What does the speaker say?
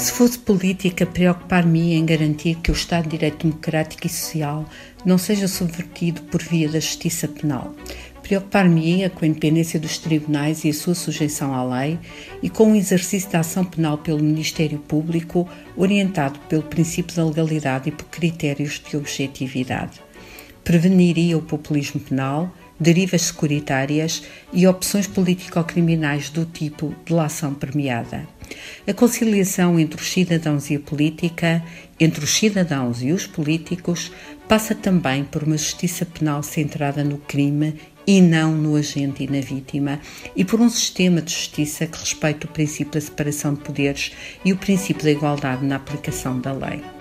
Se fosse política, preocupar-me em garantir que o Estado de Direito Democrático e Social não seja subvertido por via da justiça penal. Preocupar-me-ia com a independência dos tribunais e a sua sujeição à lei e com o exercício da ação penal pelo Ministério Público, orientado pelo princípio da legalidade e por critérios de objetividade. Preveniria o populismo penal, derivas securitárias e opções político-criminais do tipo de lação premiada. A conciliação entre os cidadãos e a política, entre os cidadãos e os políticos, passa também por uma justiça penal centrada no crime e não no agente e na vítima, e por um sistema de justiça que respeite o princípio da separação de poderes e o princípio da igualdade na aplicação da lei.